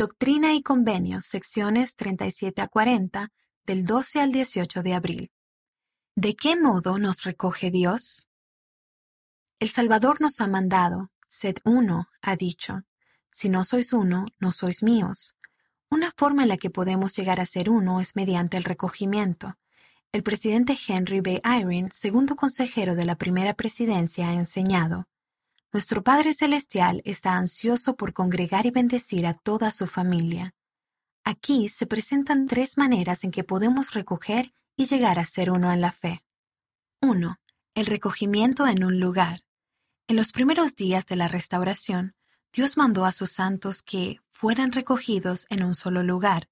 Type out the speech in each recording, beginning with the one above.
Doctrina y Convenios, secciones 37 a 40, del 12 al 18 de abril. ¿De qué modo nos recoge Dios? El Salvador nos ha mandado, sed uno, ha dicho. Si no sois uno, no sois míos. Una forma en la que podemos llegar a ser uno es mediante el recogimiento. El presidente Henry B. Eyring, segundo consejero de la primera presidencia, ha enseñado, Nuestro Padre Celestial está ansioso por congregar y bendecir a toda su familia. Aquí se presentan tres maneras en que podemos recoger y llegar a ser uno en la fe. 1. El recogimiento en un lugar. En los primeros días de la restauración, Dios mandó a sus santos que fueran recogidos en un solo lugar,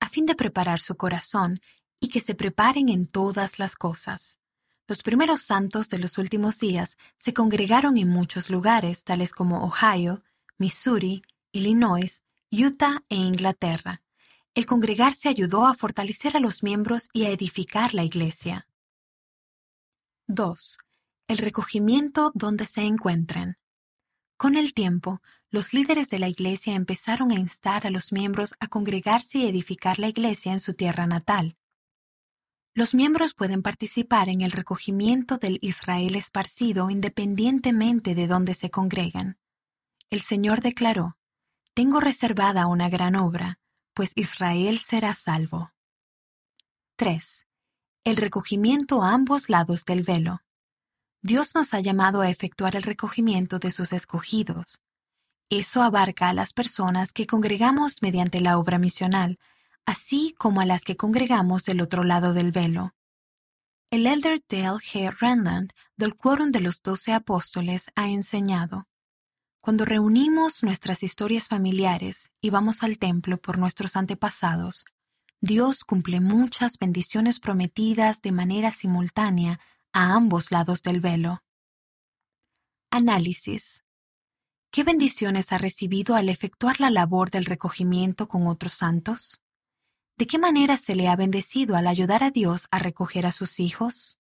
a fin de preparar su corazón y que se preparen en todas las cosas. Los primeros santos de los últimos días se congregaron en muchos lugares, tales como Ohio, Missouri, Illinois, Utah e Inglaterra. El congregarse ayudó a fortalecer a los miembros y a edificar la iglesia. 2. El recogimiento donde se encuentren. Con el tiempo, los líderes de la iglesia empezaron a instar a los miembros a congregarse y edificar la iglesia en su tierra natal. Los miembros pueden participar en el recogimiento del Israel esparcido independientemente de dónde se congregan. El Señor declaró, Tengo reservada una gran obra, pues Israel será salvo. 3. El recogimiento a ambos lados del velo. Dios nos ha llamado a efectuar el recogimiento de sus escogidos. Eso abarca a las personas que congregamos mediante la obra misional, así como a las que congregamos del otro lado del velo. El elder Dale G. Renland, del Quórum de los Doce Apóstoles, ha enseñado, Cuando reunimos nuestras historias familiares y vamos al templo por nuestros antepasados, Dios cumple muchas bendiciones prometidas de manera simultánea a ambos lados del velo. Análisis. ¿Qué bendiciones ha recibido al efectuar la labor del recogimiento con otros santos? ¿De qué manera se le ha bendecido al ayudar a Dios a recoger a sus hijos?